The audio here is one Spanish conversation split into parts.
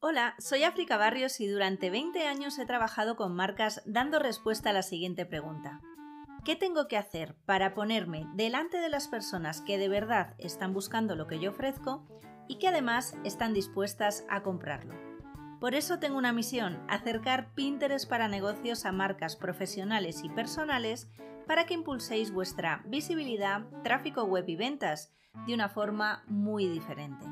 Hola, soy África Barrios y durante 20 años he trabajado con marcas dando respuesta a la siguiente pregunta. ¿Qué tengo que hacer para ponerme delante de las personas que de verdad están buscando lo que yo ofrezco y que además están dispuestas a comprarlo? Por eso tengo una misión, acercar Pinterest para negocios a marcas profesionales y personales para que impulséis vuestra visibilidad, tráfico web y ventas de una forma muy diferente.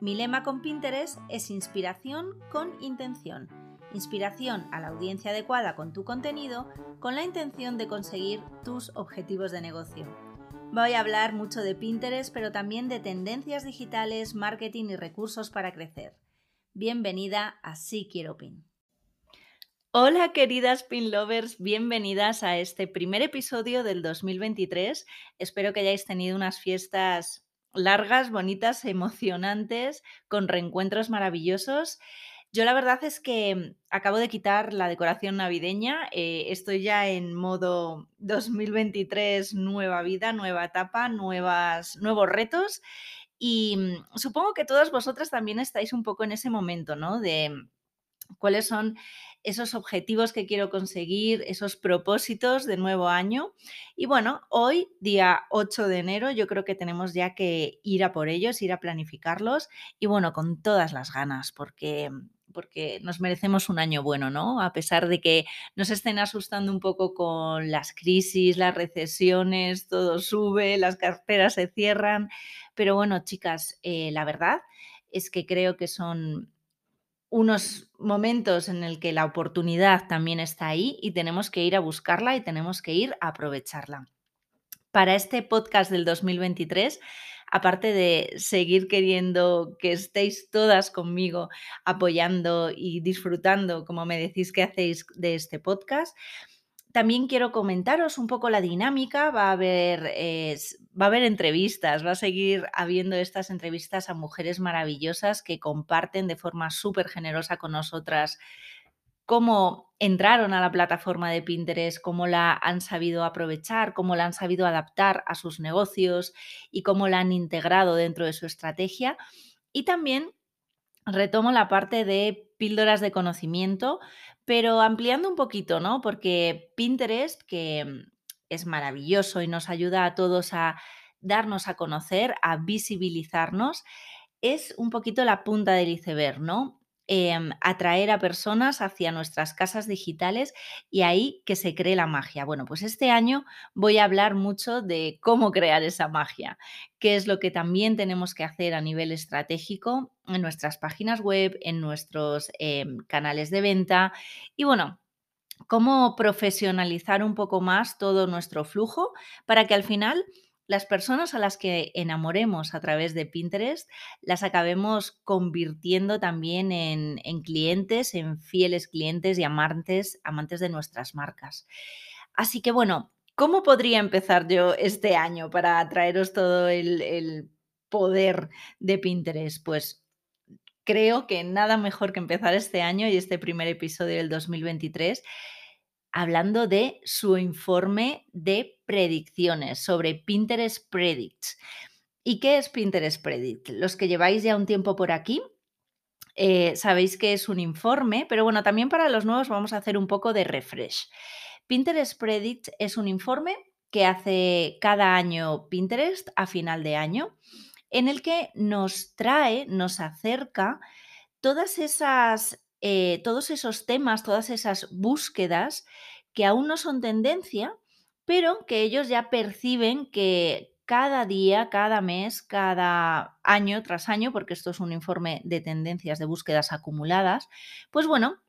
Mi lema con Pinterest es inspiración con intención. Inspiración a la audiencia adecuada con tu contenido con la intención de conseguir tus objetivos de negocio. Voy a hablar mucho de Pinterest, pero también de tendencias digitales, marketing y recursos para crecer. Bienvenida a Sí Quiero Pin. Hola queridas pin lovers, bienvenidas a este primer episodio del 2023. Espero que hayáis tenido unas fiestas largas, bonitas, emocionantes, con reencuentros maravillosos. Yo la verdad es que acabo de quitar la decoración navideña, eh, estoy ya en modo 2023, nueva vida, nueva etapa, nuevas, nuevos retos y mm, supongo que todas vosotras también estáis un poco en ese momento, ¿no? De cuáles son esos objetivos que quiero conseguir, esos propósitos de nuevo año. Y bueno, hoy, día 8 de enero, yo creo que tenemos ya que ir a por ellos, ir a planificarlos y bueno, con todas las ganas, porque porque nos merecemos un año bueno, ¿no? A pesar de que nos estén asustando un poco con las crisis, las recesiones, todo sube, las carteras se cierran. Pero bueno, chicas, eh, la verdad es que creo que son unos momentos en el que la oportunidad también está ahí y tenemos que ir a buscarla y tenemos que ir a aprovecharla. Para este podcast del 2023, aparte de seguir queriendo que estéis todas conmigo apoyando y disfrutando, como me decís que hacéis de este podcast, también quiero comentaros un poco la dinámica. Va a haber, va a haber entrevistas, va a seguir habiendo estas entrevistas a mujeres maravillosas que comparten de forma súper generosa con nosotras cómo entraron a la plataforma de Pinterest, cómo la han sabido aprovechar, cómo la han sabido adaptar a sus negocios y cómo la han integrado dentro de su estrategia. Y también retomo la parte de píldoras de conocimiento pero ampliando un poquito, ¿no? Porque Pinterest, que mm, es maravilloso y nos ayuda a todos a darnos a conocer, a visibilizarnos, es un poquito la punta del iceberg, ¿no? Em, atraer a personas hacia nuestras casas digitales y ahí que se cree la magia. Bueno, pues este año voy a hablar mucho de cómo crear esa magia, qué es lo que también tenemos que hacer a nivel estratégico en nuestras páginas web, en nuestros em, canales de venta y bueno, cómo profesionalizar un poco más todo nuestro flujo para que al final las personas a las que enamoremos a través de Pinterest las acabemos convirtiendo también en, clientes, en fieles clientes y amantes, amantes de nuestras marcas. Así que bueno, ¿cómo podría empezar yo este año para traeros todo el, el poder de Pinterest? Pues creo que nada mejor que empezar este año y este primer episodio del 2023 hablando de su informe de predicciones sobre Pinterest Predicts. ¿Y qué es Pinterest Predict? Los que lleváis ya un tiempo por aquí, eh, sabéis que es un informe, pero bueno, también para los nuevos vamos a hacer un poco de refresh. Pinterest Predict es un informe que hace cada año Pinterest a final de año, en el que nos trae, nos acerca todas esas eh, todos esos temas, todas esas búsquedas que aún no son tendencia, pero que ellos ya perciben que cada día, cada mes, cada año tras año, porque esto es un informe de tendencias de búsquedas acumuladas, pues bueno,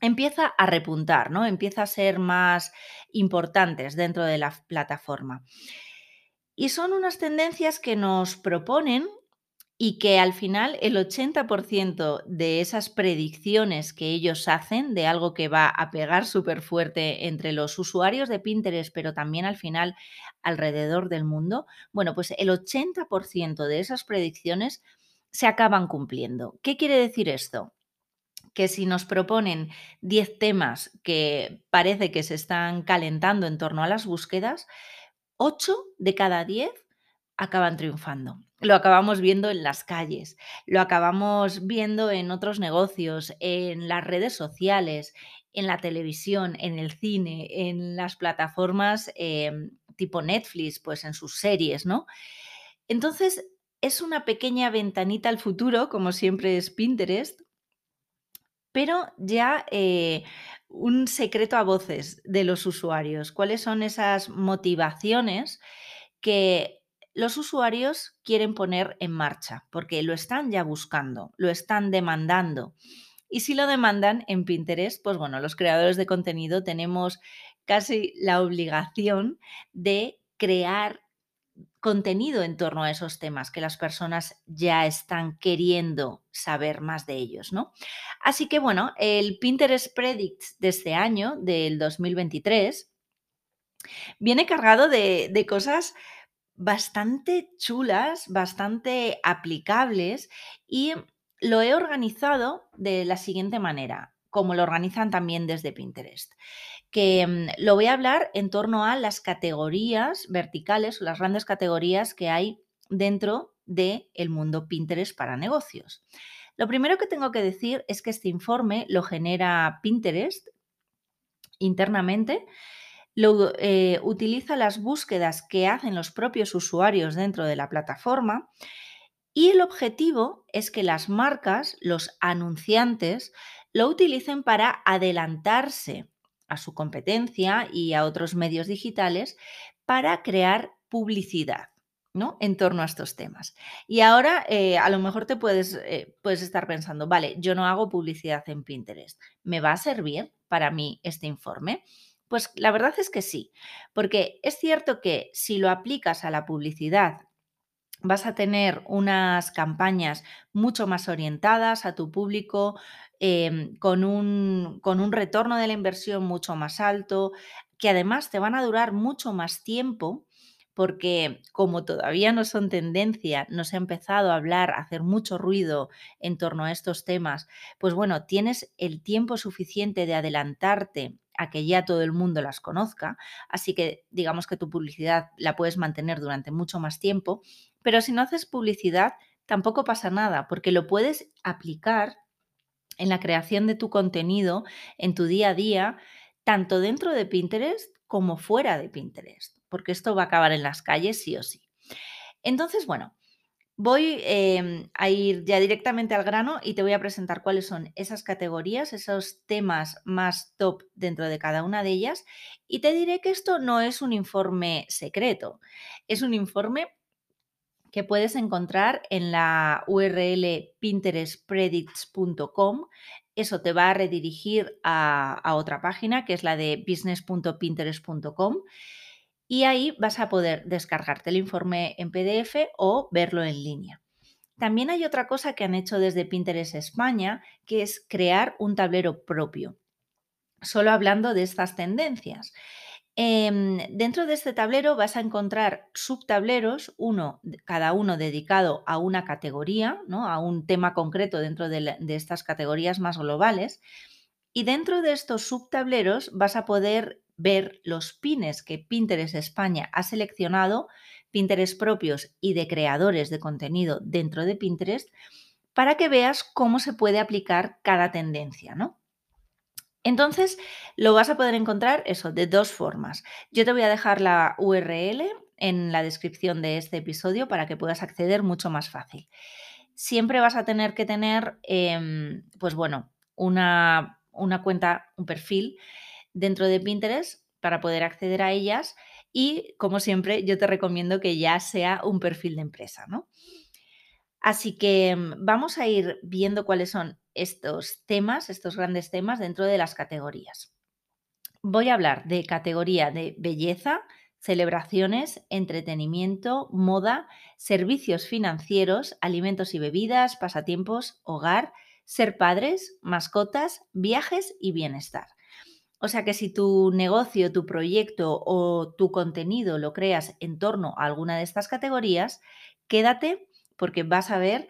empieza a repuntar, ¿no? Empieza a ser más importantes dentro de la plataforma. Y son unas tendencias que nos proponen y que al final el 80% de esas predicciones que ellos hacen de algo que va a pegar súper fuerte entre los usuarios de Pinterest, pero también al final alrededor del mundo, bueno, pues el 80% de esas predicciones se acaban cumpliendo. ¿Qué quiere decir esto? Que si nos proponen 10 temas que parece que se están calentando en torno a las búsquedas, 8 de cada 10 acaban triunfando. Lo acabamos viendo en las calles, lo acabamos viendo en otros negocios, en las redes sociales, en la televisión, en el cine, en las plataformas em, tipo Netflix, pues en sus series, ¿no? Entonces, es una pequeña ventanita al futuro, como siempre es Pinterest, pero ya eh, un secreto a voces de los usuarios. ¿Cuáles son esas motivaciones que los usuarios quieren poner en marcha? Porque lo están ya buscando, lo están demandando. Y si lo demandan en Pinterest, pues bueno, los creadores de contenido tenemos casi la obligación de crear contenido en torno a esos temas que las personas ya están queriendo saber más de ellos, ¿no? Así que bueno, el Pinterest Predicts de este año, del 2023, viene cargado de, de cosas bastante chulas, bastante aplicables y lo he organizado de la siguiente manera, como lo organizan también desde Pinterest que mm, lo voy a hablar en torno a las categorías verticales o las grandes categorías que hay dentro del el mundo Pinterest para negocios. Lo primero que tengo que decir es que este informe lo genera Pinterest internamente, lo, eh, utiliza las búsquedas que hacen los propios usuarios dentro de la plataforma y el objetivo es que las marcas, los anunciantes, lo utilicen para adelantarse a su competencia y a otros medios digitales para crear publicidad. ¿no? en torno a estos temas. Y ahora eh, a lo mejor te puedes, eh, puedes estar pensando, vale, yo no hago publicidad en Pinterest, ¿me va a servir para mí este informe? Pues la verdad es que sí, porque es cierto que si lo aplicas a la publicidad vas a tener unas campañas mucho más orientadas a tu público, em, con, un, con un retorno de la inversión mucho más alto, que además te van a durar mucho más tiempo porque como todavía no son tendencia, no se ha empezado a hablar, a hacer mucho ruido en torno a estos temas, pues bueno, tienes el tiempo suficiente de adelantarte a que ya todo el mundo las conozca, así que digamos que tu publicidad la puedes mantener durante mucho más tiempo pero si no haces publicidad, tampoco pasa nada, porque lo puedes aplicar en la creación de tu contenido, en tu día a día, tanto dentro de Pinterest como fuera de Pinterest, porque esto va a acabar en las calles sí o sí. Entonces, bueno, voy em, a ir ya directamente al grano y te voy a presentar cuáles son esas categorías, esos temas más top dentro de cada una de ellas. Y te diré que esto no es un informe secreto, es un informe que puedes encontrar en la URL pinterestpredicts.com. Eso te va a redirigir a, otra página que es la de business.pinterest.com y ahí vas a poder descargarte el informe en PDF o verlo en línea. También hay otra cosa que han hecho desde Pinterest España, que es crear un tablero propio, solo hablando de estas tendencias. Em, dentro de este tablero vas a encontrar subtableros, uno, cada uno dedicado a una categoría, ¿no? a un tema concreto dentro de, de estas categorías más globales. Y dentro de estos subtableros vas a poder ver los pines que Pinterest España ha seleccionado, Pinterest propios y de creadores de contenido dentro de Pinterest, para que veas cómo se puede aplicar cada tendencia, ¿no? Entonces, lo vas a poder encontrar eso de dos formas. Yo te voy a dejar la URL en la descripción de este episodio para que puedas acceder mucho más fácil. Siempre vas a tener que tener, em, pues bueno, una, una cuenta, un perfil dentro de Pinterest para poder acceder a ellas y, como siempre, yo te recomiendo que ya sea un perfil de empresa, ¿no? Así que em, vamos a ir viendo cuáles son estos temas, estos grandes temas dentro de las categorías. Voy a hablar de categoría de belleza, celebraciones, entretenimiento, moda, servicios financieros, alimentos y bebidas, pasatiempos, hogar, ser padres, mascotas, viajes y bienestar. O sea que si tu negocio, tu proyecto o tu contenido lo creas en torno a alguna de estas categorías, quédate porque vas a ver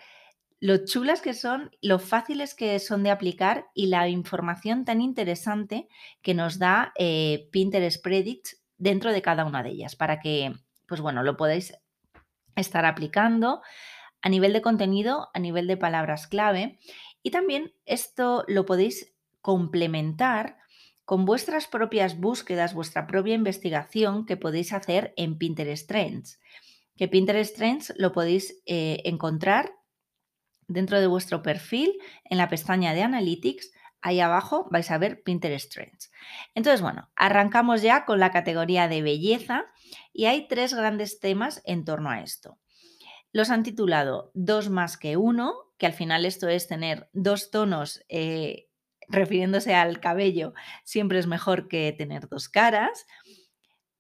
lo chulas que son, lo fáciles que son de aplicar y la información tan interesante que nos da eh, Pinterest Predicts dentro de cada una de ellas, para que, pues bueno, lo podáis estar aplicando a nivel de contenido, a nivel de palabras clave. Y también esto lo podéis complementar con vuestras propias búsquedas, vuestra propia investigación que podéis hacer en Pinterest Trends. Que Pinterest Trends lo podéis eh, encontrar dentro de vuestro perfil en la pestaña de Analytics. Ahí abajo vais a ver Pinterest Trends. Entonces, bueno, arrancamos ya con la categoría de belleza y hay tres grandes temas en torno a esto. Los han titulado Dos más que uno, que al final esto es tener dos tonos eh, refiriéndose al cabello, siempre es mejor que tener dos caras.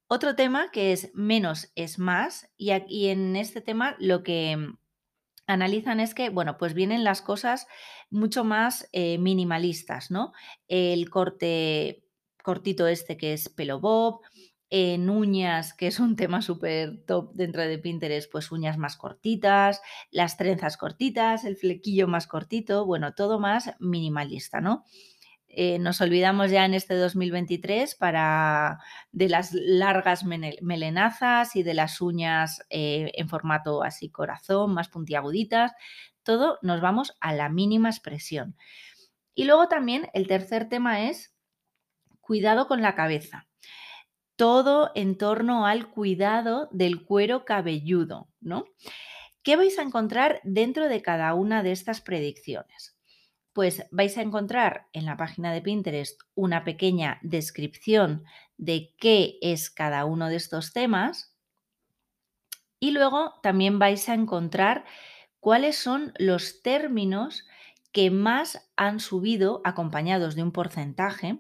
Otro tema que es menos es más y, aquí en este tema lo que analizan es que, bueno, pues vienen las cosas mucho más eh, minimalistas, ¿no? El corte cortito este que es pelo bob, en uñas, que es un tema súper top dentro de Pinterest, pues uñas más cortitas, las trenzas cortitas, el flequillo más cortito, bueno, todo más minimalista, ¿no? Eh, nos olvidamos ya en este 2023 para de las largas melenazas y de las uñas eh, en formato así corazón, más puntiaguditas. Todo nos vamos a la mínima expresión. Y luego también el tercer tema es cuidado con la cabeza todo en torno al cuidado del cuero cabelludo, ¿no? ¿Qué vais a encontrar dentro de cada una de estas predicciones? Pues vais a encontrar en la página de Pinterest una pequeña descripción de qué es cada uno de estos temas y luego también vais a encontrar cuáles son los términos que más han subido acompañados de un porcentaje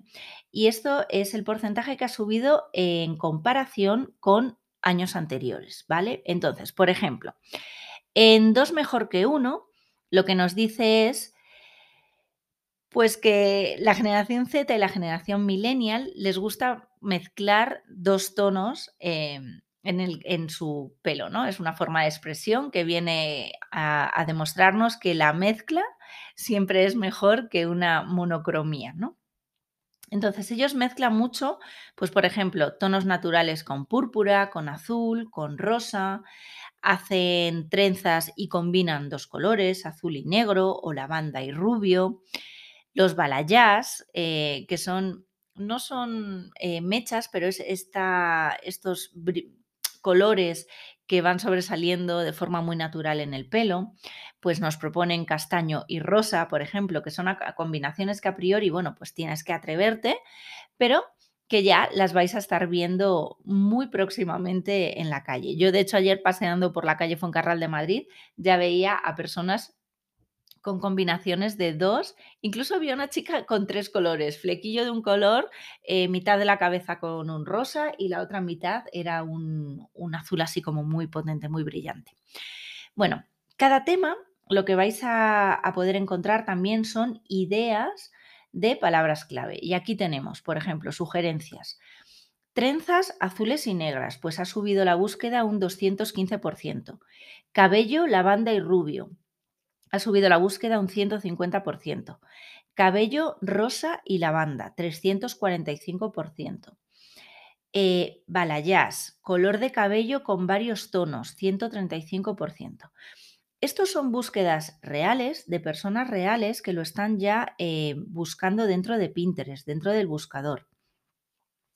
y esto es el porcentaje que ha subido en comparación con años anteriores, ¿vale? Entonces, por ejemplo, en dos mejor que uno, lo que nos dice es pues que la generación Z y la generación millennial les gusta mezclar dos tonos em, en, el, en, su pelo, ¿no? Es una forma de expresión que viene a, a demostrarnos que la mezcla siempre es mejor que una monocromía, ¿no? Entonces ellos mezclan mucho, pues por ejemplo, tonos naturales con púrpura, con azul, con rosa, hacen trenzas y combinan dos colores, azul y negro o lavanda y rubio. Los balayás, eh, que son, no son eh, mechas, pero es esta, estos colores que van sobresaliendo de forma muy natural en el pelo, pues nos proponen castaño y rosa, por ejemplo, que son combinaciones que a priori, bueno, pues tienes que atreverte, pero que ya las vais a estar viendo muy próximamente en la calle. Yo, de hecho, ayer paseando por la calle Foncarral de Madrid, ya veía a personas con combinaciones de dos. Incluso había una chica con tres colores, flequillo de un color, eh, mitad de la cabeza con un rosa y la otra mitad era un, azul así como muy potente, muy brillante. Bueno, cada tema lo que vais a, a poder encontrar también son ideas de palabras clave. Y aquí tenemos, por ejemplo, sugerencias. Trenzas azules y negras, pues ha subido la búsqueda un 215%. Cabello, lavanda y rubio, ha subido la búsqueda un 150%. Cabello rosa y lavanda, 345%. Eh, balayage, color de cabello con varios tonos, 135%. Estos son búsquedas reales de personas reales que lo están ya eh, buscando dentro de Pinterest, dentro del buscador.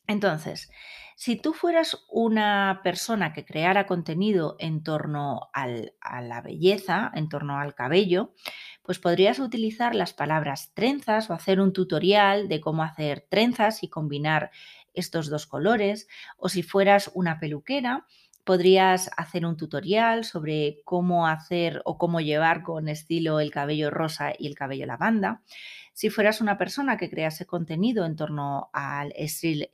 Entonces, si tú fueras una persona que creara contenido en torno a la belleza, en torno al cabello, pues podrías utilizar las palabras trenzas o hacer un tutorial de cómo hacer trenzas y combinar estos dos colores. O si fueras una peluquera, podrías hacer un tutorial sobre cómo hacer o cómo llevar con estilo el cabello rosa y el cabello lavanda. Si fueras una persona que crease contenido en torno al street,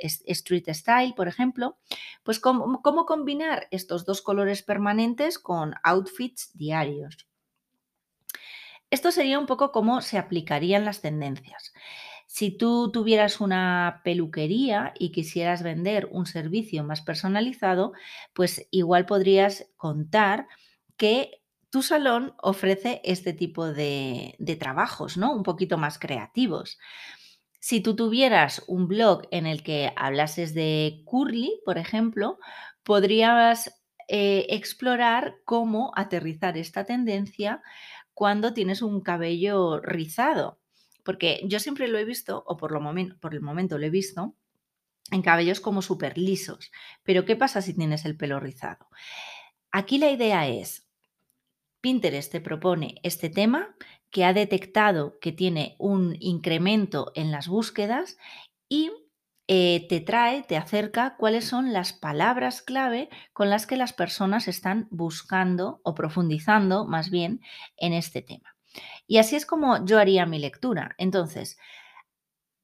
style, por ejemplo, pues cómo, cómo combinar estos dos colores permanentes con outfits diarios. Esto sería un poco cómo se aplicarían las tendencias. Si tú tuvieras una peluquería y quisieras vender un servicio más personalizado, pues igual podrías contar que tu salón ofrece este tipo de, trabajos, ¿no? Un poquito más creativos. Si tú tuvieras un blog en el que hablases de curly, por ejemplo, podrías eh, explorar cómo aterrizar esta tendencia cuando tienes un cabello rizado. Porque yo siempre lo he visto, o por, lo por el momento lo he visto, en cabellos como súper lisos. Pero ¿qué pasa si tienes el pelo rizado? Aquí la idea es, Pinterest te propone este tema que ha detectado que tiene un incremento en las búsquedas y eh, te trae, te acerca cuáles son las palabras clave con las que las personas están buscando o profundizando más bien en este tema. Y así es como yo haría mi lectura. Entonces,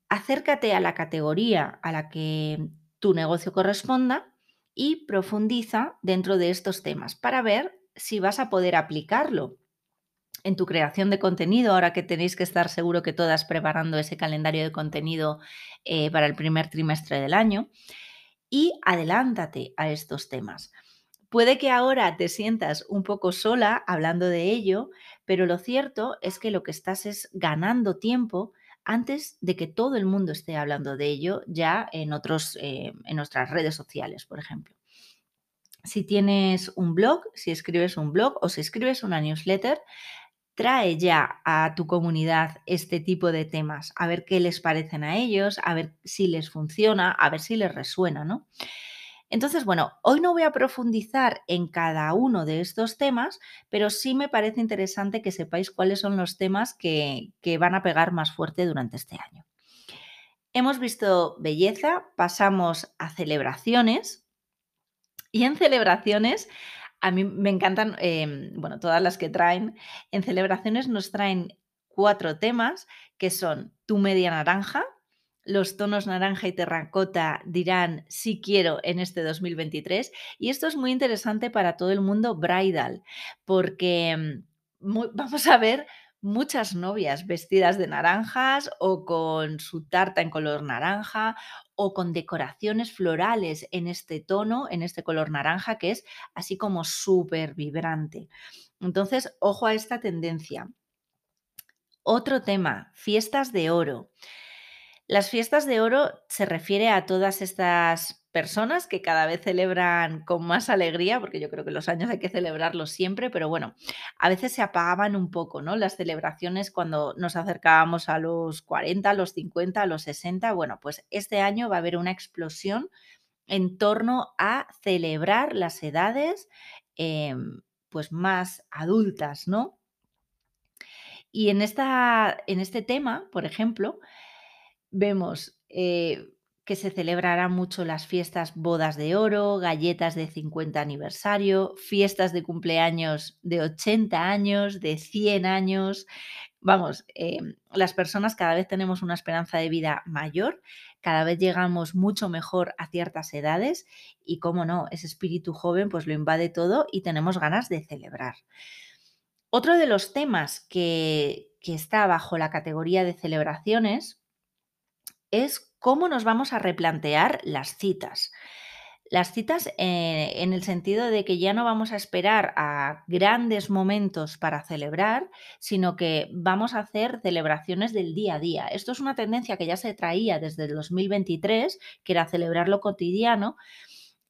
acércate a la categoría a la que tu negocio corresponda y profundiza dentro de estos temas para ver si vas a poder aplicarlo en tu creación de contenido, ahora que tenéis que estar seguro que todas preparando ese calendario de contenido eh, para el primer trimestre del año, y adelántate a estos temas. Puede que ahora te sientas un poco sola hablando de ello, pero lo cierto es que lo que estás es ganando tiempo antes de que todo el mundo esté hablando de ello ya en, otros, eh, en nuestras redes sociales, por ejemplo. Si tienes un blog, si escribes un blog o si escribes una newsletter, trae ya a tu comunidad este tipo de temas, a ver qué les parecen a ellos, a ver si les funciona, a ver si les resuena, ¿no? Entonces, bueno, hoy no voy a profundizar en cada uno de estos temas, pero sí me parece interesante que sepáis cuáles son los temas que, que van a pegar más fuerte durante este año. Hemos visto belleza, pasamos a celebraciones y en celebraciones a mí me encantan, em, bueno, todas las que traen. En celebraciones nos traen cuatro temas que son tu media naranja, los tonos naranja y terracota dirán sí quiero en este 2023 y esto es muy interesante para todo el mundo bridal porque em, vamos a ver muchas novias vestidas de naranjas o con su tarta en color naranja o con decoraciones florales en este tono, en este color naranja que es así como súper vibrante. Entonces, ojo a esta tendencia. Otro tema, fiestas de oro. Las fiestas de oro se refiere a todas estas personas que cada vez celebran con más alegría, porque yo creo que los años hay que celebrarlos siempre, pero bueno, a veces se apagaban un poco, ¿no? Las celebraciones cuando nos acercábamos a los 40, a los 50, a los 60. Bueno, pues este año va a haber una explosión en torno a celebrar las edades em, pues más adultas, ¿no? Y en, esta, en este tema, por ejemplo, vemos eh, que se celebrarán mucho las fiestas bodas de oro, galletas de 50 aniversario, fiestas de cumpleaños de 80 años, de 100 años. Vamos, em, las personas cada vez tenemos una esperanza de vida mayor, cada vez llegamos mucho mejor a ciertas edades y, como no, ese espíritu joven pues lo invade todo y tenemos ganas de celebrar. Otro de los temas que, que está bajo la categoría de celebraciones es cómo nos vamos a replantear las citas. Las citas eh, en el sentido de que ya no vamos a esperar a grandes momentos para celebrar, sino que vamos a hacer celebraciones del día a día. Esto es una tendencia que ya se traía desde el 2023, que era celebrar lo cotidiano,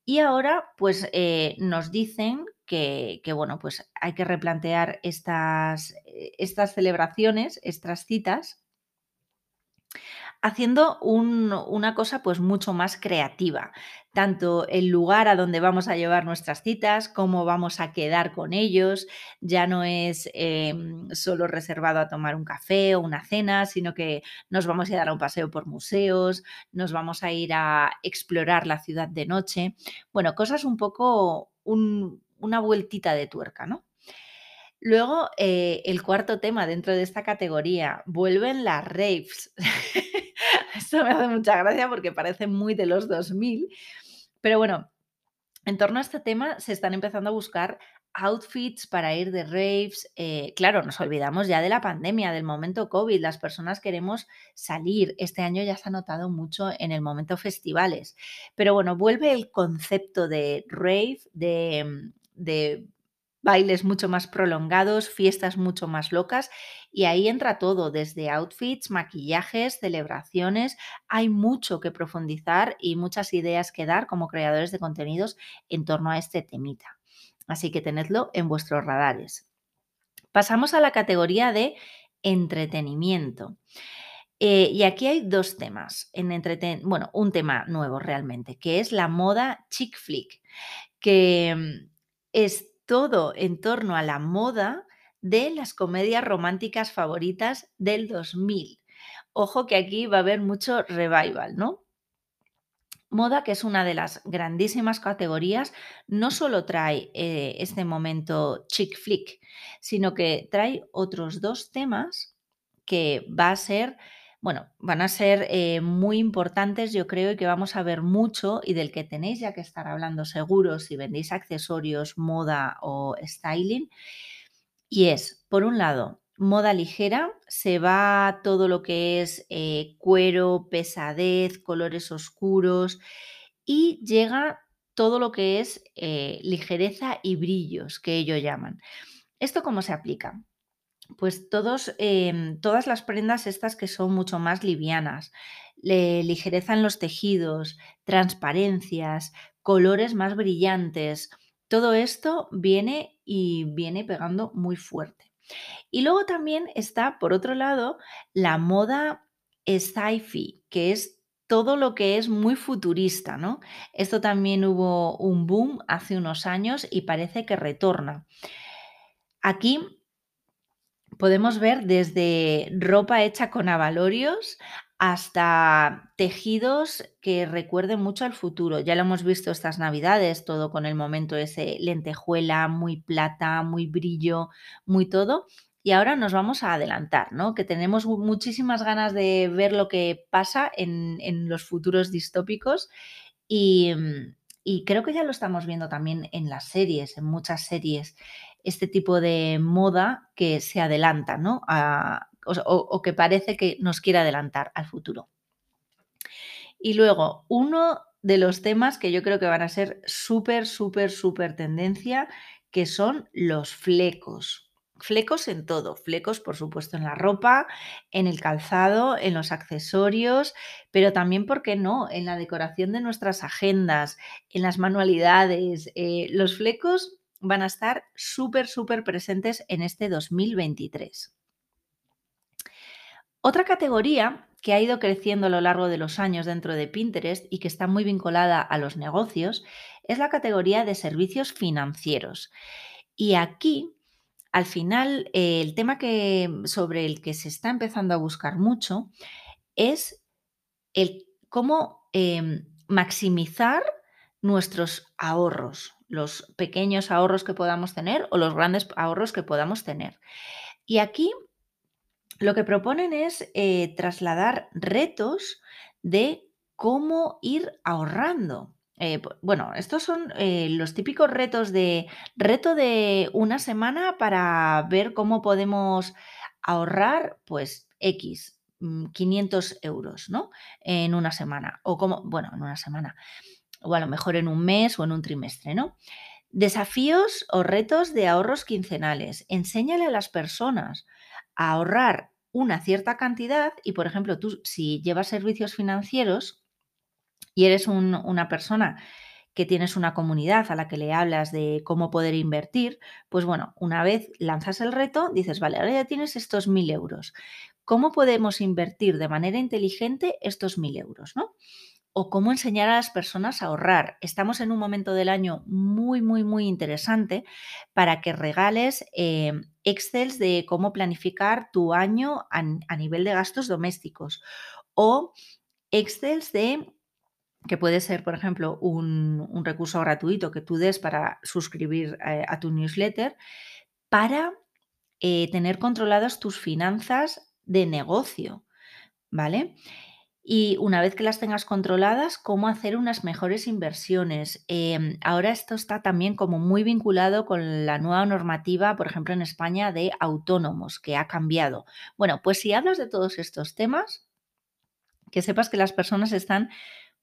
y ahora pues eh, nos dicen que, que, bueno, pues hay que replantear estas, eh, estas celebraciones, estas citas, haciendo una cosa pues mucho más creativa, tanto el lugar a donde vamos a llevar nuestras citas, cómo vamos a quedar con ellos, ya no es em, solo reservado a tomar un café o una cena, sino que nos vamos a dar un paseo por museos, nos vamos a ir a explorar la ciudad de noche, bueno, cosas un poco, una vueltita de tuerca, ¿no? Luego, eh, el cuarto tema dentro de esta categoría, vuelven las raves. Esto me hace mucha gracia porque parece muy de los 2000, pero bueno, en torno a este tema se están empezando a buscar outfits para ir de raves. Eh, claro, nos olvidamos ya de la pandemia, del momento COVID. Las personas queremos salir. Este año ya se ha notado mucho en el momento festivales. Pero bueno, vuelve el concepto de rave, de, de bailes mucho más prolongados, fiestas mucho más locas y ahí entra todo, desde outfits, maquillajes, celebraciones. Hay mucho que profundizar y muchas ideas que dar como creadores de contenidos en torno a este temita. Así que tenedlo en vuestros radares. Pasamos a la categoría de entretenimiento. Eh, y aquí hay dos temas. En bueno, un tema nuevo realmente, que es la moda chick flick, que mm, es todo en torno a la moda de las comedias románticas favoritas del 2000. Ojo que aquí va a haber mucho revival, ¿no? Moda, que es una de las grandísimas categorías, no solo trae eh, este momento chick flick, sino que trae otros dos temas que va a ser bueno, van a ser eh, muy importantes, yo creo, y que vamos a ver mucho y del que tenéis ya que estar hablando seguro si vendéis accesorios, moda o styling. Y es, por un lado, moda ligera, se va todo lo que es eh, cuero, pesadez, colores oscuros y llega todo lo que es eh, ligereza y brillos, que ellos llaman. ¿Esto cómo se aplica? Pues todos, em, todas las prendas estas que son mucho más livianas, ligereza en los tejidos, transparencias, colores más brillantes, todo esto viene y viene pegando muy fuerte. Y luego también está, por otro lado, la moda sci-fi, que es todo lo que es muy futurista, ¿no? Esto también hubo un boom hace unos años y parece que retorna. Aquí podemos ver desde ropa hecha con avalorios hasta tejidos que recuerden mucho al futuro. Ya lo hemos visto estas navidades, todo con el momento ese lentejuela, muy plata, muy brillo, muy todo. Y ahora nos vamos a adelantar, ¿no? Que tenemos muchísimas ganas de ver lo que pasa en, los futuros distópicos y creo que ya lo estamos viendo también en las series, en muchas series este tipo de moda que se adelanta, ¿no? o, que parece que nos quiere adelantar al futuro. Y luego, uno de los temas que yo creo que van a ser súper, súper, súper tendencia, que son los flecos. Flecos en todo, flecos por supuesto en la ropa, en el calzado, en los accesorios, pero también, ¿por qué no?, en la decoración de nuestras agendas, en las manualidades. Eh, los flecos van a estar súper, súper presentes en este 2023. Otra categoría que ha ido creciendo a lo largo de los años dentro de Pinterest y que está muy vinculada a los negocios es la categoría de servicios financieros. Y aquí, al final, el tema que, sobre el que se está empezando a buscar mucho es el cómo em, maximizar nuestros ahorros, los pequeños ahorros que podamos tener o los grandes ahorros que podamos tener. Y aquí lo que proponen es eh, trasladar retos de cómo ir ahorrando. Eh, bueno, estos son eh, los típicos retos de reto de una semana para ver cómo podemos ahorrar, pues, X, 500 mm, euros, ¿no? En una semana. O como, bueno, en una semana o a lo mejor en un mes o en un trimestre, ¿no? Desafíos o retos de ahorros quincenales. Enséñale a las personas a ahorrar una cierta cantidad y, por ejemplo, tú si llevas servicios financieros y eres una persona que tienes una comunidad a la que le hablas de cómo poder invertir, pues bueno, una vez lanzas el reto, dices, vale, ahora ya tienes estos mil euros. ¿Cómo podemos invertir de manera inteligente estos mil euros? ¿no? O cómo enseñar a las personas a ahorrar. Estamos en un momento del año muy, muy, muy interesante para que regales eh, Excels de cómo planificar tu año a, nivel de gastos domésticos o Excels de que puede ser, por ejemplo, un, recurso gratuito que tú des para suscribir eh, a tu newsletter, para eh, tener controladas tus finanzas de negocio, ¿vale? Y una vez que las tengas controladas, cómo hacer unas mejores inversiones. Em, ahora esto está también como muy vinculado con la nueva normativa, por ejemplo, en España de autónomos, que ha cambiado. Bueno, pues si hablas de todos estos temas, que sepas que las personas están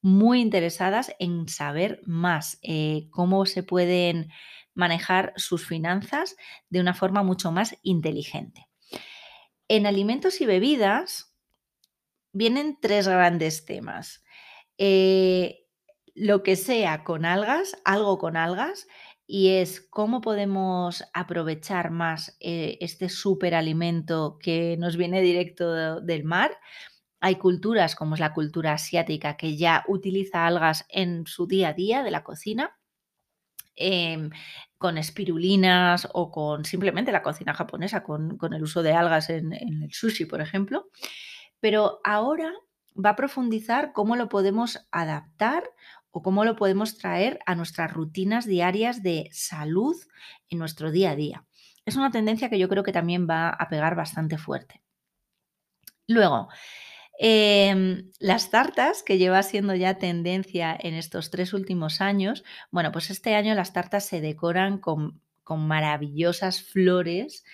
muy interesadas en saber más eh, cómo se pueden manejar sus finanzas de una forma mucho más inteligente. En alimentos y bebidas, vienen tres grandes temas. Eh, lo que sea con algas, algo con algas, y es cómo podemos aprovechar más eh, este superalimento que nos viene directo del mar. Hay culturas, como es la cultura asiática, que ya utiliza algas en su día a día de la cocina. Em, con espirulinas o con simplemente la cocina japonesa, con, el uso de algas en, en, el sushi, por ejemplo. Pero ahora va a profundizar cómo lo podemos adaptar o cómo lo podemos traer a nuestras rutinas diarias de salud en nuestro día a día. Es una tendencia que yo creo que también va a pegar bastante fuerte. Luego, em, las tartas, que lleva siendo ya tendencia en estos tres últimos años, bueno, pues este año las tartas se decoran con, maravillosas flores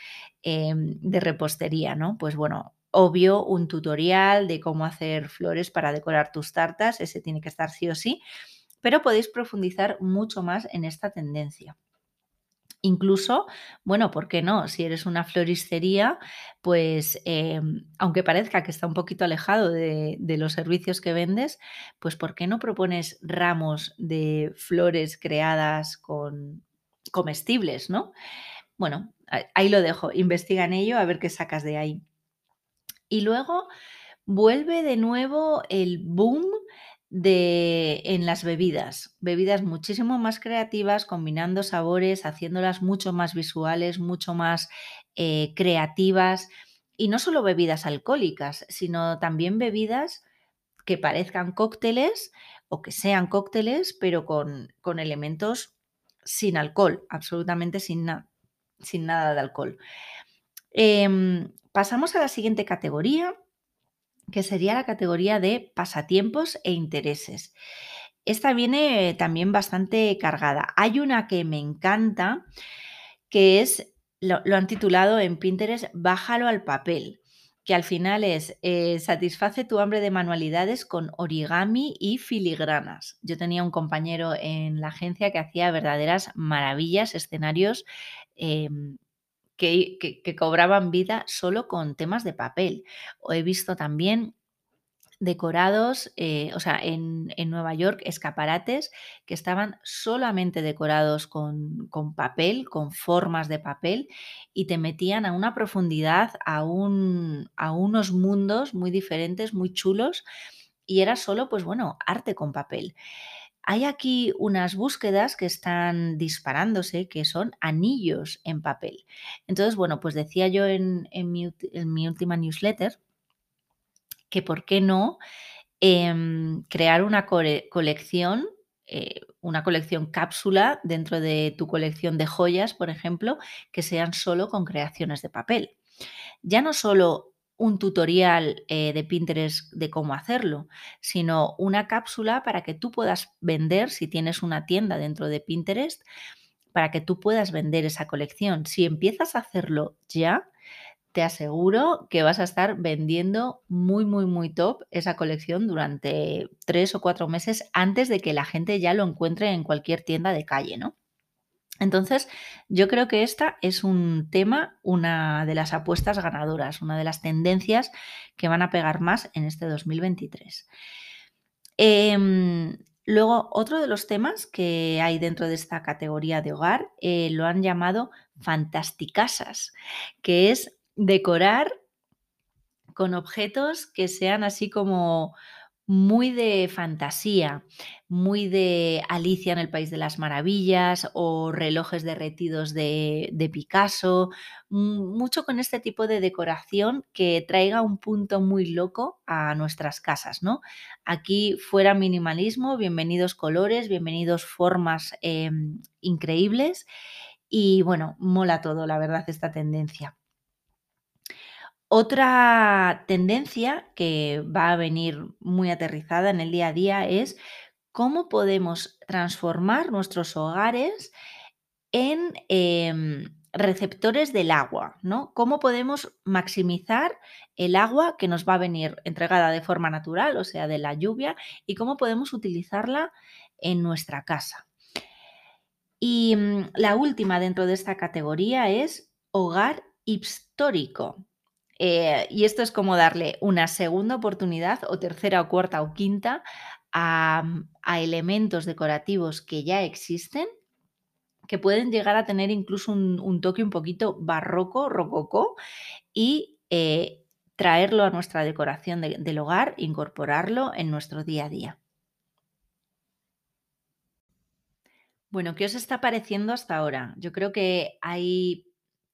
em, de repostería, ¿no? Pues bueno, obvio, un tutorial de cómo hacer flores para decorar tus tartas, ese tiene que estar sí o sí, pero podéis profundizar mucho más en esta tendencia. Incluso, bueno, ¿por qué no? Si eres una floristería, pues em, aunque parezca que está un poquito alejado de, los servicios que vendes, pues ¿por qué no propones ramos de flores creadas con comestibles, ¿no? Bueno, ahí lo dejo, investiga en ello a ver qué sacas de ahí. Y luego vuelve de nuevo el boom de, en las bebidas. Bebidas muchísimo más creativas, combinando sabores, haciéndolas mucho más visuales, mucho más eh, creativas. Y no solo bebidas alcohólicas, sino también bebidas que parezcan cócteles o que sean cócteles, pero con, con elementos sin alcohol, absolutamente sin, sin nada de alcohol. Em, Pasamos a la siguiente categoría, que sería la categoría de pasatiempos e intereses. Esta viene también bastante cargada. Hay una que me encanta, que es, lo, han titulado en Pinterest, Bájalo al papel, que al final es, eh, satisface tu hambre de manualidades con origami y filigranas. Yo tenía un compañero en la agencia que hacía verdaderas maravillas, escenarios. Em, que, cobraban vida solo con temas de papel. O he visto también decorados, eh, o sea, en, Nueva York, escaparates que estaban solamente decorados con, con, papel, con formas de papel, y te metían a una profundidad, a, un, a unos mundos muy diferentes, muy chulos, y era solo, pues bueno, arte con papel. Hay aquí unas búsquedas que están disparándose, que son anillos en papel. Entonces, bueno, pues decía yo en, mi, última newsletter que por qué no em, crear una colección, eh, una colección cápsula dentro de tu colección de joyas, por ejemplo, que sean solo con creaciones de papel. Ya no solo un tutorial eh, de Pinterest de cómo hacerlo, sino una cápsula para que tú puedas vender, si tienes una tienda dentro de Pinterest, para que tú puedas vender esa colección. Si empiezas a hacerlo ya, te aseguro que vas a estar vendiendo muy, muy, muy top esa colección durante tres o cuatro meses antes de que la gente ya lo encuentre en cualquier tienda de calle, ¿no? Entonces, yo creo que esta es un tema, una de las apuestas ganadoras, una de las tendencias que van a pegar más en este 2023. Em, luego, otro de los temas que hay dentro de esta categoría de hogar eh, lo han llamado fantasticasas, que es decorar con objetos que sean así como muy de fantasía, muy de Alicia en el País de las Maravillas o relojes derretidos de, de, Picasso, mucho con este tipo de decoración que traiga un punto muy loco a nuestras casas, ¿no? Aquí fuera minimalismo, bienvenidos colores, bienvenidos formas em, increíbles y bueno, mola todo, la verdad, esta tendencia. Otra tendencia que va a venir muy aterrizada en el día a día es cómo podemos transformar nuestros hogares en em, receptores del agua, ¿no? Cómo podemos maximizar el agua que nos va a venir entregada de forma natural, o sea, de la lluvia, y cómo podemos utilizarla en nuestra casa. Y mm, la última dentro de esta categoría es hogar histórico. Eh, y esto es como darle una segunda oportunidad o tercera o cuarta o quinta a, elementos decorativos que ya existen, que pueden llegar a tener incluso un, toque un poquito barroco, rococó, y eh, traerlo a nuestra decoración del hogar, incorporarlo en nuestro día a día. Bueno, ¿qué os está pareciendo hasta ahora? Yo creo que hay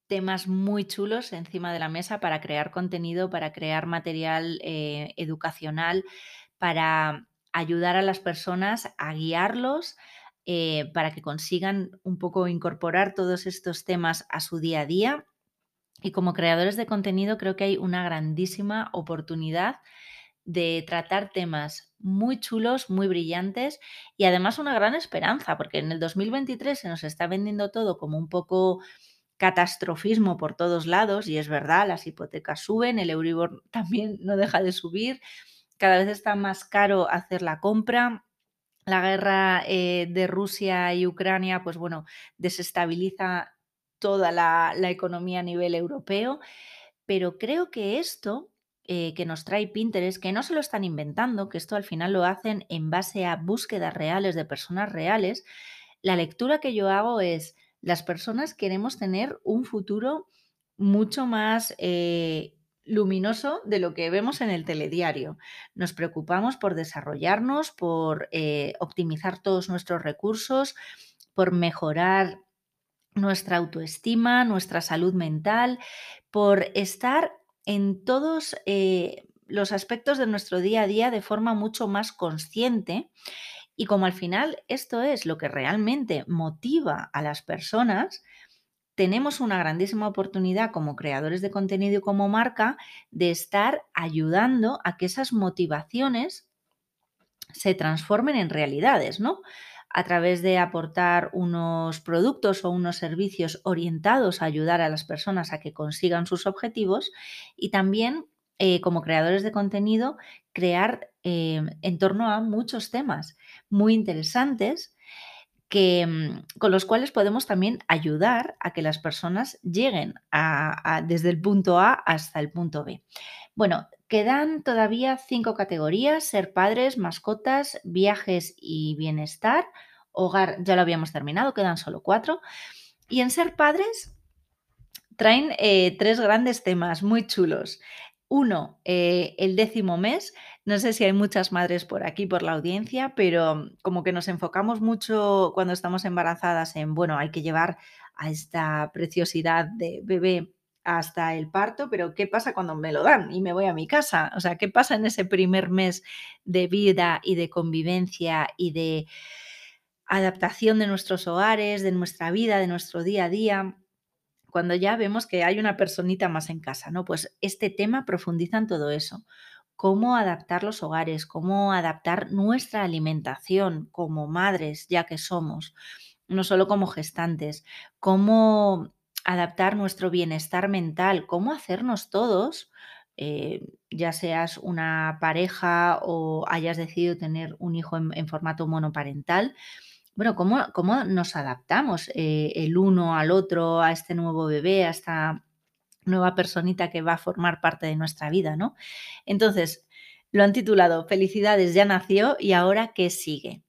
temas muy chulos encima de la mesa para crear contenido, para crear material eh, educacional, para ayudar a las personas a guiarlos, eh, para que consigan un poco incorporar todos estos temas a su día a día. Y como creadores de contenido creo que hay una grandísima oportunidad de tratar temas muy chulos, muy brillantes y además una gran esperanza, porque en el 2023 se nos está vendiendo todo como un poco catastrofismo por todos lados y es verdad, las hipotecas suben, el Euribor también no deja de subir, cada vez está más caro hacer la compra. La guerra eh, de Rusia y Ucrania, pues bueno, desestabiliza toda la, economía a nivel europeo, pero creo que esto eh, que nos trae Pinterest, que no se lo están inventando, que esto al final lo hacen en base a búsquedas reales de personas reales, la lectura que yo hago es, las personas queremos tener un futuro mucho más eh, luminoso de lo que vemos en el telediario. Nos preocupamos por desarrollarnos, por eh, optimizar todos nuestros recursos, por mejorar nuestra autoestima, nuestra salud mental, por estar en todos eh, los aspectos de nuestro día a día de forma mucho más consciente. Y como al final esto es lo que realmente motiva a las personas, tenemos una grandísima oportunidad como creadores de contenido y como marca de estar ayudando a que esas motivaciones se transformen en realidades, ¿no? A través de aportar unos productos o unos servicios orientados a ayudar a las personas a que consigan sus objetivos y también eh, como creadores de contenido crear eh, en torno a muchos temas muy interesantes que, mm, con los cuales podemos también ayudar a que las personas lleguen desde el punto A hasta el punto B. Bueno, quedan todavía cinco categorías, ser padres, mascotas, viajes y bienestar. Hogar ya lo habíamos terminado, quedan solo cuatro. Y en ser padres traen eh, tres grandes temas muy chulos. Uno, eh, el décimo mes. No sé si hay muchas madres por aquí, por la audiencia, pero como que nos enfocamos mucho cuando estamos embarazadas en, bueno, hay que llevar a esta preciosidad de bebé hasta el parto, pero ¿qué pasa cuando me lo dan y me voy a mi casa? O sea, ¿qué pasa en ese primer mes de vida y de convivencia y de adaptación de nuestros hogares, de nuestra vida, de nuestro día a día? Cuando ya vemos que hay una personita más en casa, ¿no? Pues este tema profundiza en todo eso. Cómo adaptar los hogares, cómo adaptar nuestra alimentación como madres, ya que somos, no solo como gestantes, cómo adaptar nuestro bienestar mental, cómo hacernos todos, eh, ya seas una pareja o hayas decidido tener un hijo en formato monoparental, bueno, cómo, nos adaptamos eh, el uno al otro, a este nuevo bebé, a esta nueva personita que va a formar parte de nuestra vida, ¿no? Entonces, lo han titulado Felicidades, ya nació y ahora qué sigue.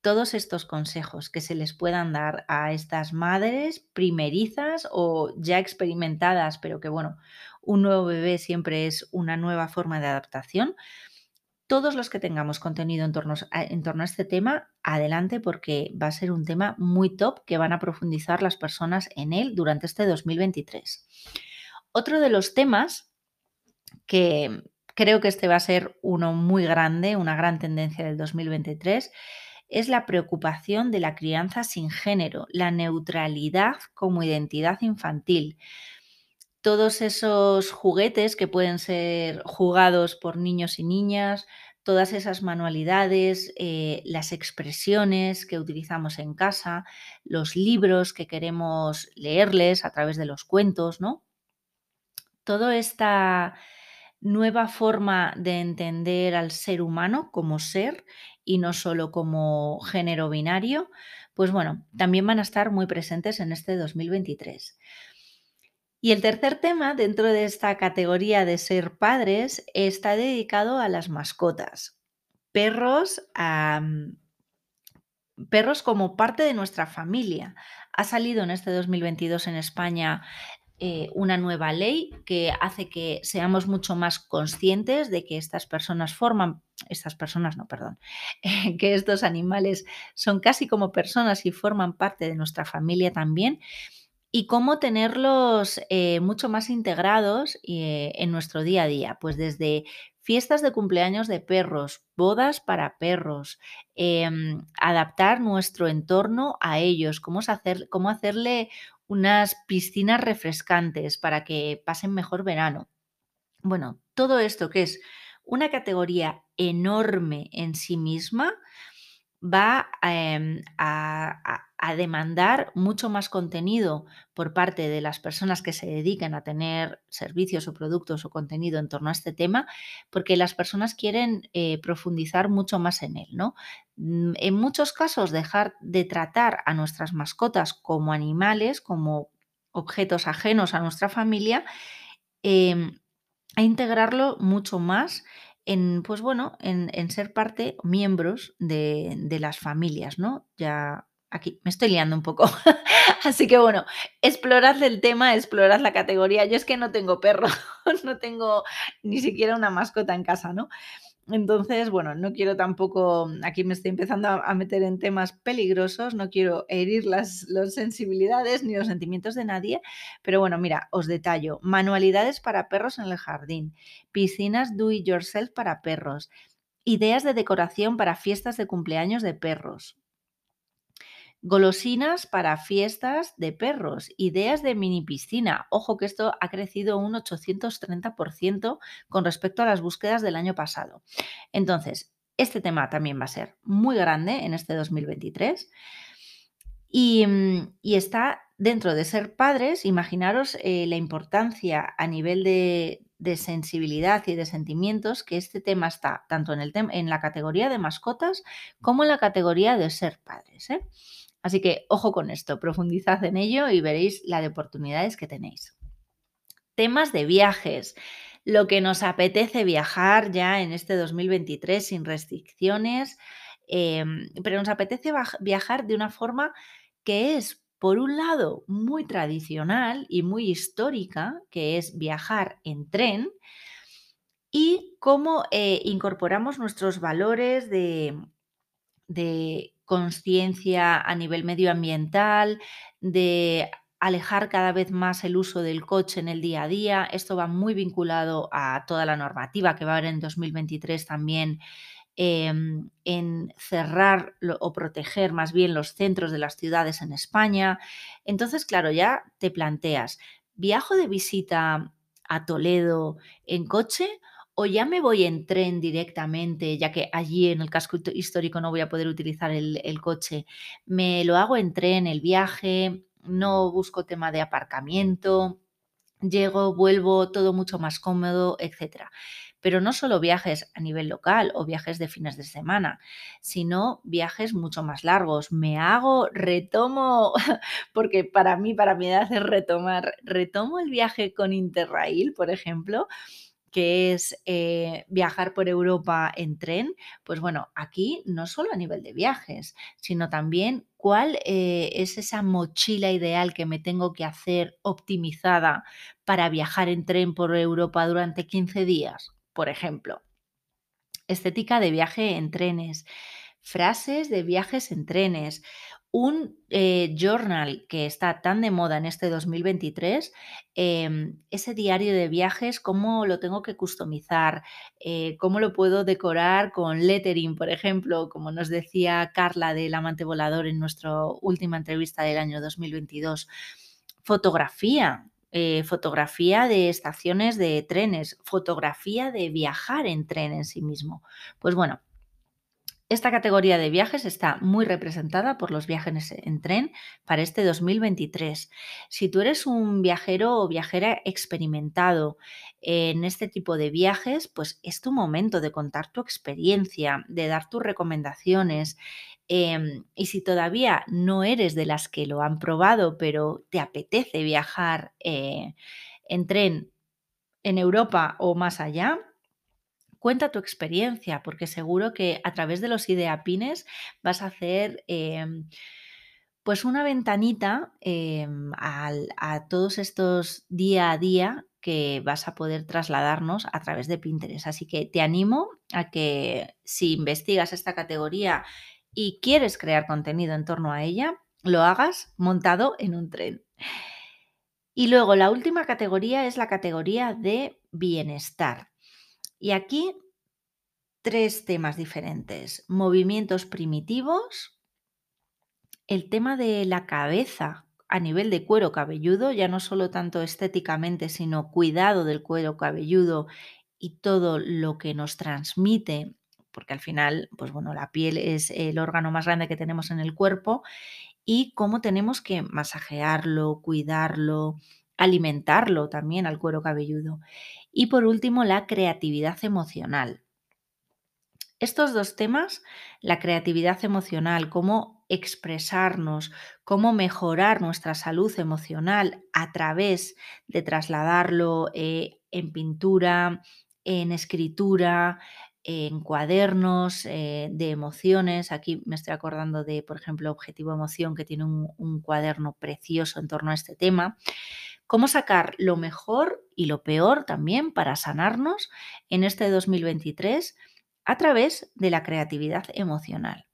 Todos estos consejos que se les puedan dar a estas madres primerizas o ya experimentadas, pero que bueno, un nuevo bebé siempre es una nueva forma de adaptación, todos los que tengamos contenido en torno, a, este tema, adelante porque va a ser un tema muy top que van a profundizar las personas en él durante este 2023. Otro de los temas que creo que este va a ser uno muy grande, una gran tendencia del 2023, es la preocupación de la crianza sin género, la neutralidad como identidad infantil todos esos juguetes que pueden ser jugados por niños y niñas, todas esas manualidades, eh, las expresiones que utilizamos en casa, los libros que queremos leerles a través de los cuentos, ¿no? Toda esta nueva forma de entender al ser humano como ser y no solo como género binario, pues bueno, también van a estar muy presentes en este 2023. Y el tercer tema dentro de esta categoría de ser padres está dedicado a las mascotas. Perros, perros como parte de nuestra familia. Ha salido en este 2022 en España eh, una nueva ley que hace que seamos mucho más conscientes de que estas personas forman, estas personas no, perdón, que estos animales son casi como personas y forman parte de nuestra familia también y cómo tenerlos eh, mucho más integrados eh, en nuestro día a día, pues desde fiestas de cumpleaños de perros, bodas para perros, em, adaptar nuestro entorno a ellos, cómo, hacer, cómo hacerle unas piscinas refrescantes para que pasen mejor verano. Bueno, todo esto que es una categoría enorme en sí misma, va em, a, demandar mucho más contenido por parte de las personas que se dedican a tener servicios o productos o contenido en torno a este tema, porque las personas quieren eh, profundizar mucho más en él, ¿no? Mm, en muchos casos, dejar de tratar a nuestras mascotas como animales, como objetos ajenos a nuestra familia, em, e integrarlo mucho más en, pues bueno, en, ser parte, miembros de, las familias, ¿no? Ya aquí me estoy liando un poco. Así que bueno, explorad el tema, explorad la categoría. Yo es que no tengo perro, no tengo ni siquiera una mascota en casa, ¿no? Entonces, bueno, no quiero tampoco, aquí me estoy empezando a, meter en temas peligrosos, no quiero herir las, las, sensibilidades ni los sentimientos de nadie, pero bueno, mira, os detallo, manualidades para perros en el jardín, piscinas do it yourself para perros, ideas de decoración para fiestas de cumpleaños de perros, Golosinas para fiestas de perros, ideas de mini piscina. Ojo que esto ha crecido un 830% con respecto a las búsquedas del año pasado. Entonces, este tema también va a ser muy grande en este 2023 y, mm, y está dentro de ser padres, imaginaros eh, la importancia a nivel de, sensibilidad y de sentimientos que este tema está tanto en, el en la categoría de mascotas como en la categoría de ser padres. ¿eh? Así que ojo con esto, profundizad en ello y veréis la de oportunidades que tenéis. Temas de viajes. Lo que nos apetece viajar ya en este 2023 sin restricciones, em, pero nos apetece viajar de una forma que es, por un lado, muy tradicional y muy histórica, que es viajar en tren, y cómo eh, incorporamos nuestros valores de, de conciencia a nivel medioambiental, de alejar cada vez más el uso del coche en el día a día. Esto va muy vinculado a toda la normativa que va a haber en 2023 también em, en cerrar o proteger más bien los centros de las ciudades en España. Entonces, claro, ya te planteas, ¿viajo de visita a Toledo en coche o ya me voy en tren directamente, ya que allí en el casco histórico no voy a poder utilizar el, coche, me lo hago en tren, el viaje, no busco tema de aparcamiento, llego, vuelvo, todo mucho más cómodo, etc. Pero no solo viajes a nivel local o viajes de fines de semana, sino viajes mucho más largos. Me hago, retomo, porque para mí, para mi edad es retomar, retomo el viaje con Interrail, por ejemplo, que es eh, viajar por Europa en tren, pues bueno, aquí no solo a nivel de viajes, sino también cuál eh, es esa mochila ideal que me tengo que hacer optimizada para viajar en tren por Europa durante 15 días, por ejemplo. Estética de viaje en trenes, frases de viajes en trenes, un eh, journal que está tan de moda en este 2023, em, ese diario de viajes, cómo lo tengo que customizar, eh, cómo lo puedo decorar con lettering, por ejemplo, como nos decía Carla del Amante Volador en nuestra última entrevista del año 2022. Fotografía, eh, fotografía de estaciones de trenes, fotografía de viajar en tren en sí mismo. Pues bueno, esta categoría de viajes está muy representada por los viajes en tren para este 2023. Si tú eres un viajero o viajera experimentado en este tipo de viajes, pues es tu momento de contar tu experiencia, de dar tus recomendaciones. Em, y si todavía no eres de las que lo han probado, pero te apetece viajar eh, en tren en Europa o más allá, cuenta tu experiencia, porque seguro que a través de los ideapines vas a hacer em, pues una ventanita em, a todos estos día a día que vas a poder trasladarnos a través de Pinterest. Así que te animo a que si investigas esta categoría y quieres crear contenido en torno a ella, lo hagas montado en un tren. Y luego la última categoría es la categoría de bienestar. Y aquí tres temas diferentes. Movimientos primitivos, el tema de la cabeza a nivel de cuero cabelludo, ya no solo tanto estéticamente, sino cuidado del cuero cabelludo y todo lo que nos transmite, porque al final, pues bueno, la piel es el órgano más grande que tenemos en el cuerpo y cómo tenemos que masajearlo, cuidarlo, alimentarlo también al cuero cabelludo. Y por último, la creatividad emocional. Estos dos temas, la creatividad emocional, cómo expresarnos, cómo mejorar nuestra salud emocional a través de trasladarlo eh, en pintura, en escritura, en cuadernos eh, de emociones. Aquí me estoy acordando de, por ejemplo, Objetivo Emoción, que tiene un, un, cuaderno precioso en torno a este tema. Cómo sacar lo mejor y lo peor también para sanarnos en este 2023 a través de la creatividad emocional.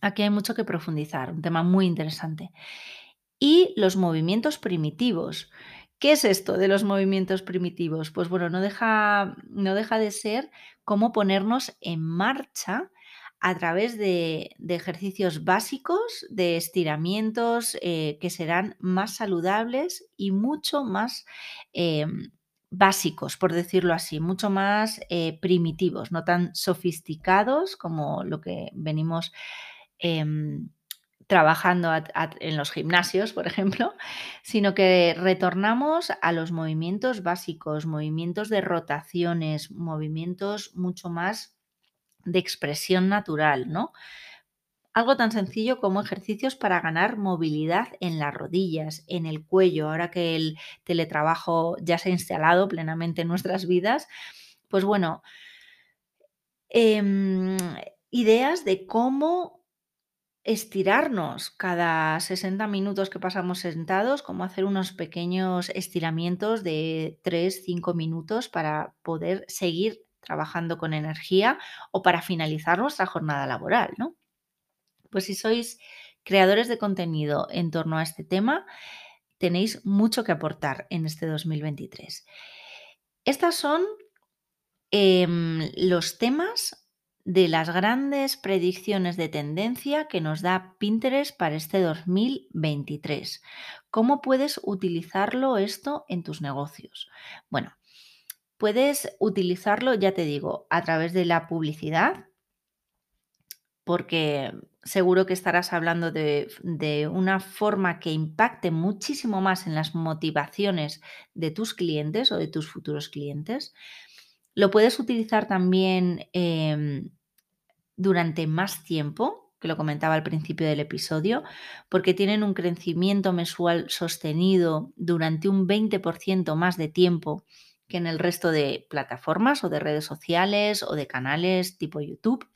Aquí hay mucho que profundizar, un tema muy interesante. Y los movimientos primitivos. ¿Qué es esto de los movimientos primitivos? Pues bueno, no deja, no deja de ser cómo ponernos en marcha a través de, ejercicios básicos, de estiramientos eh, que serán más saludables y mucho más em, básicos, por decirlo así, mucho más eh, primitivos, no tan sofisticados como lo que venimos em, trabajando en los gimnasios, por ejemplo, sino que retornamos a los movimientos básicos, movimientos de rotaciones, movimientos mucho más de expresión natural, ¿no? Algo tan sencillo como ejercicios para ganar movilidad en las rodillas, en el cuello, ahora que el teletrabajo ya se ha instalado plenamente en nuestras vidas, pues bueno, em, ideas de cómo estirarnos cada 60 minutos que pasamos sentados, cómo hacer unos pequeños estiramientos de 3-5 minutos para poder seguir trabajando con energía o para finalizar nuestra jornada laboral, ¿no? Pues si sois creadores de contenido en torno a este tema, tenéis mucho que aportar en este 2023. Estas son em, los temas de las grandes predicciones de tendencia que nos da Pinterest para este 2023. ¿Cómo puedes utilizarlo esto en tus negocios? Bueno, puedes utilizarlo, ya te digo, a través de la publicidad, porque seguro que estarás hablando de, una forma que impacte muchísimo más en las motivaciones de tus clientes o de tus futuros clientes. Lo puedes utilizar también em, durante más tiempo, que lo comentaba al principio del episodio, porque tienen un crecimiento mensual sostenido durante un 20% más de tiempo que en el resto de plataformas o de redes sociales o de canales tipo YouTube.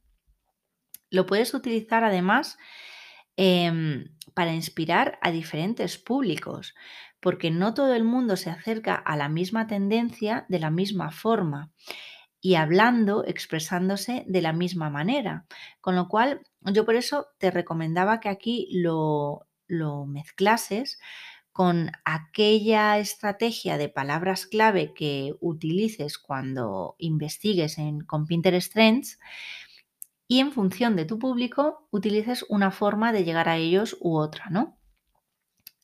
Lo puedes utilizar además em, para inspirar a diferentes públicos, porque no todo el mundo se acerca a la misma tendencia de la misma forma y hablando, expresándose de la misma manera. Con lo cual, yo por eso te recomendaba que aquí lo, lo mezclases con aquella estrategia de palabras clave que utilices cuando investigues en, con Pinterest Trends y en función de tu público utilices una forma de llegar a ellos u otra, ¿no?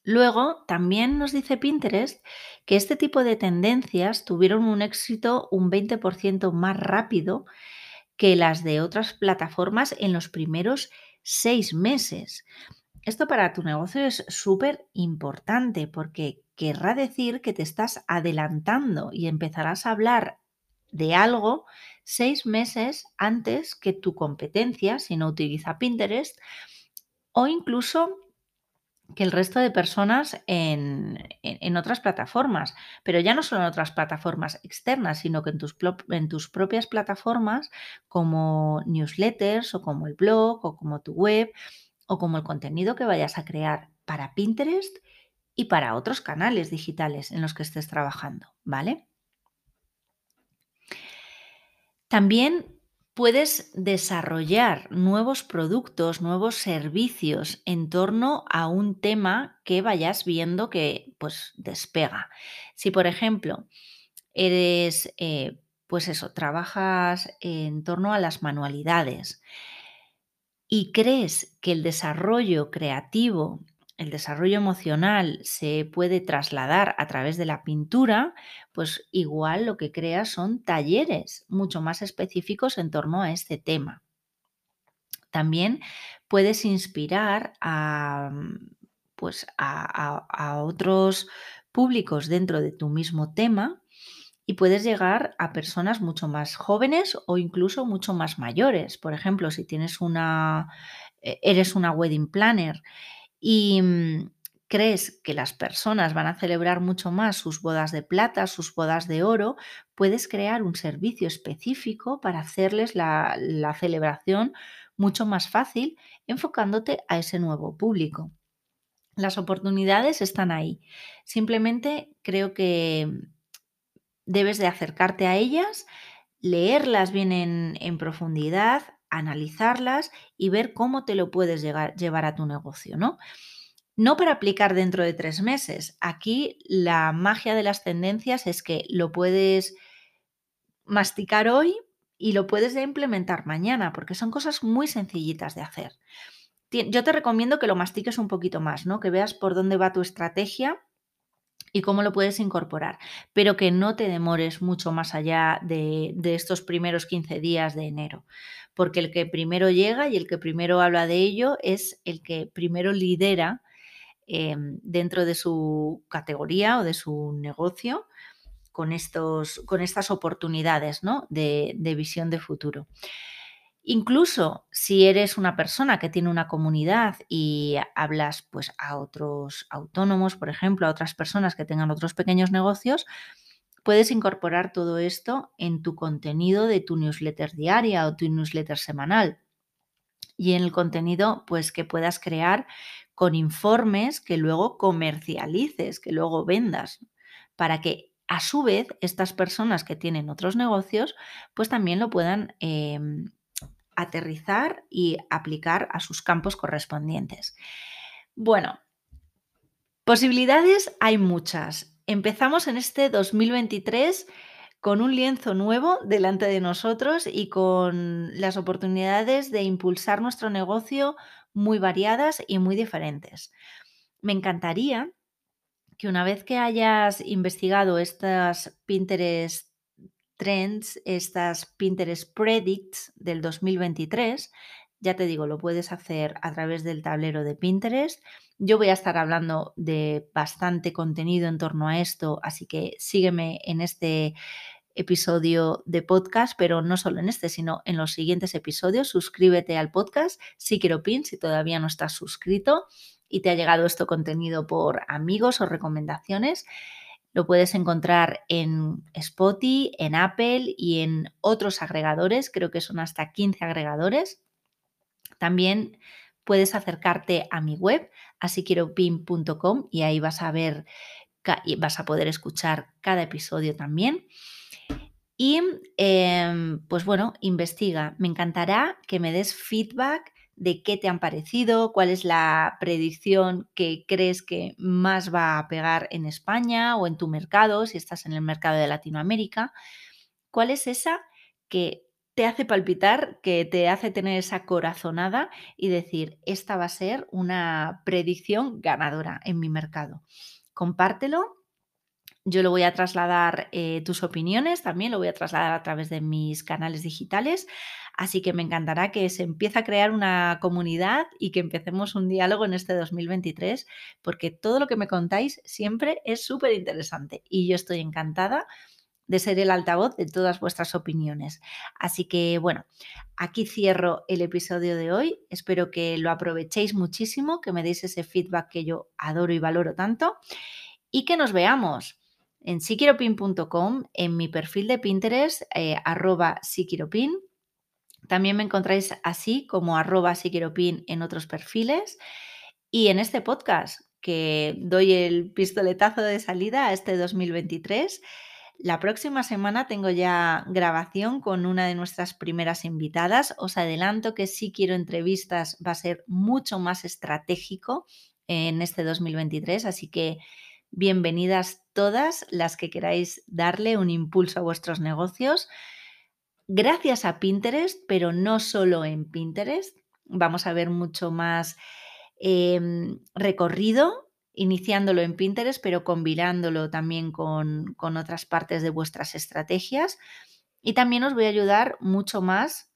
Luego, también nos dice Pinterest que este tipo de tendencias tuvieron un éxito un 20% más rápido que las de otras plataformas en los primeros seis meses. Esto para tu negocio es súper importante porque querrá decir que te estás adelantando y empezarás a hablar de algo seis meses antes que tu competencia, si no utiliza Pinterest, o incluso que el resto de personas en, otras plataformas, pero ya no solo en otras plataformas externas, sino que en tus, en tus propias plataformas como newsletters o como el blog o como tu web o como el contenido que vayas a crear para Pinterest y para otros canales digitales en los que estés trabajando, ¿vale? También puedes desarrollar nuevos productos, nuevos servicios en torno a un tema que vayas viendo que pues despega. Si por ejemplo eres, eh, pues eso, trabajas en torno a las manualidades y crees que el desarrollo creativo el desarrollo emocional se puede trasladar a través de la pintura, pues igual lo que creas son talleres mucho más específicos en torno a este tema. También puedes inspirar a, pues a, otros públicos dentro de tu mismo tema y puedes llegar a personas mucho más jóvenes o incluso mucho más mayores. Por ejemplo, si tienes una, e, eres una wedding planner y mm, crees que las personas van a celebrar mucho más sus bodas de plata, sus bodas de oro, puedes crear un servicio específico para hacerles la, celebración mucho más fácil enfocándote a ese nuevo público. Las oportunidades están ahí. Simplemente creo que debes de acercarte a ellas, leerlas bien en, profundidad, analizarlas y ver cómo te lo puedes llevar a tu negocio, ¿no? No para aplicar dentro de tres meses. Aquí la magia de las tendencias es que lo puedes masticar hoy y lo puedes implementar mañana, porque son cosas muy sencillitas de hacer. Yo te recomiendo que lo mastiques un poquito más, ¿no? Que veas por dónde va tu estrategia y cómo lo puedes incorporar, pero que no te demores mucho más allá de, de estos primeros 15 días de enero porque el que primero llega y el que primero habla de ello es el que primero lidera em, dentro de su categoría o de su negocio con, estos, con estas oportunidades de, de visión de futuro. Incluso si eres una persona que tiene una comunidad y hablas pues a otros autónomos, por ejemplo, a otras personas que tengan otros pequeños negocios, puedes incorporar todo esto en tu contenido de tu newsletter diaria o tu newsletter semanal. Y en el contenido, pues que puedas crear con informes que luego comercialices, que luego vendas, para que a su vez estas personas que tienen otros negocios, pues también lo puedan em, aterrizar y aplicar a sus campos correspondientes. Bueno, posibilidades hay muchas empezamos en este 2023 con un lienzo nuevo delante de nosotros y con las oportunidades de impulsar nuestro negocio muy variadas y muy diferentes. Me encantaría que una vez que hayas investigado estas Pinterest Trends, estas Pinterest Predicts del 2023, ya te digo, lo puedes hacer a través del tablero de Pinterest yo voy a estar hablando de bastante contenido en torno a esto, así que sígueme en este episodio de podcast, pero no solo en este, sino en los siguientes episodios. Suscríbete al podcast, si quiero pin, si todavía no estás suscrito y te ha llegado este contenido por amigos o recomendaciones. Lo puedes encontrar en Spotify, en Apple y en otros agregadores, creo que son hasta 15 agregadores. También puedes acercarte a mi web, asiquieropin.com y ahí vas a ver y vas a poder escuchar cada episodio también. Y em, pues bueno, investiga. Me encantará que me des feedback de qué te han parecido, cuál es la predicción que crees que más va a pegar en España o en tu mercado, si estás en el mercado de Latinoamérica. ¿Cuál es esa que te hace palpitar, que te hace tener esa corazonada y decir, esta va a ser una predicción ganadora en mi mercado. Compártelo. Yo lo voy a trasladar eh, tus opiniones, también lo voy a trasladar a través de mis canales digitales. Así que me encantará que se empiece a crear una comunidad y que empecemos un diálogo en este 2023, porque todo lo que me contáis siempre es súper interesante y yo estoy encantada de ser el altavoz de todas vuestras opiniones. Así que bueno, aquí cierro el episodio de hoy. Espero que lo aprovechéis muchísimo, que me deis ese feedback que yo adoro y valoro tanto y que nos veamos en siquiropin.com, en mi perfil de Pinterest, eh, arroba siquiropin. También me encontráis así como arroba siquiropin en otros perfiles. Y en este podcast, que doy el pistoletazo de salida a este 2023, la próxima semana tengo ya grabación con una de nuestras primeras invitadas. Os adelanto que si quiero entrevistas va a ser mucho más estratégico en este 2023, así que bienvenidas todas las que queráis darle un impulso a vuestros negocios. Gracias a Pinterest, pero no solo en Pinterest. Vamos a ver mucho más Em, recorrido, iniciándolo en Pinterest, pero combinándolo también con, otras partes de vuestras estrategias. Y también os voy a ayudar mucho más,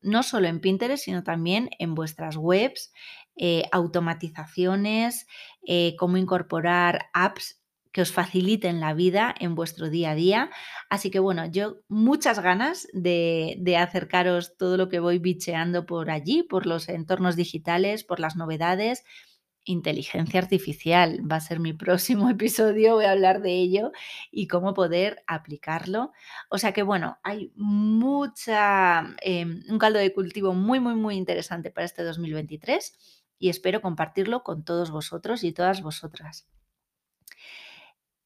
no solo en Pinterest, sino también en vuestras webs, eh, automatizaciones, eh, cómo incorporar apps que os faciliten la vida en vuestro día a día. Así que bueno, yo muchas ganas de, acercaros todo lo que voy bicheando por allí, por los entornos digitales, por las novedades. Inteligencia artificial va a ser mi próximo episodio, voy a hablar de ello y cómo poder aplicarlo. O sea que bueno, hay mucha, em, un caldo de cultivo muy, muy, muy interesante para este 2023 y espero compartirlo con todos vosotros y todas vosotras.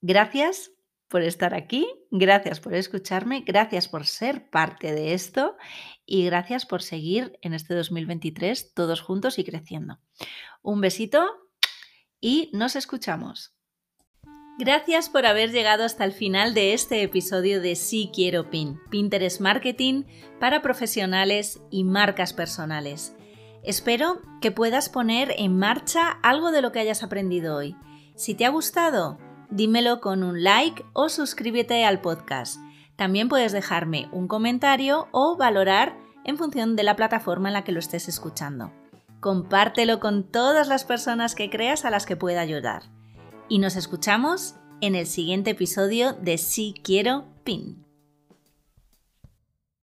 Gracias por estar aquí, gracias por escucharme, gracias por ser parte de esto y gracias por seguir en este 2023 todos juntos y creciendo. Un besito y nos escuchamos. Gracias por haber llegado hasta el final de este episodio de Sí Quiero Pin, Pinterest Marketing para profesionales y marcas personales. Espero que puedas poner en marcha algo de lo que hayas aprendido hoy. Si te ha gustado, dímelo con un like o suscríbete al podcast. También puedes dejarme un comentario o valorar en función de la plataforma en la que lo estés escuchando. Compártelo con todas las personas que creas a las que pueda ayudar. Y nos escuchamos en el siguiente episodio de Si Quiero Pin.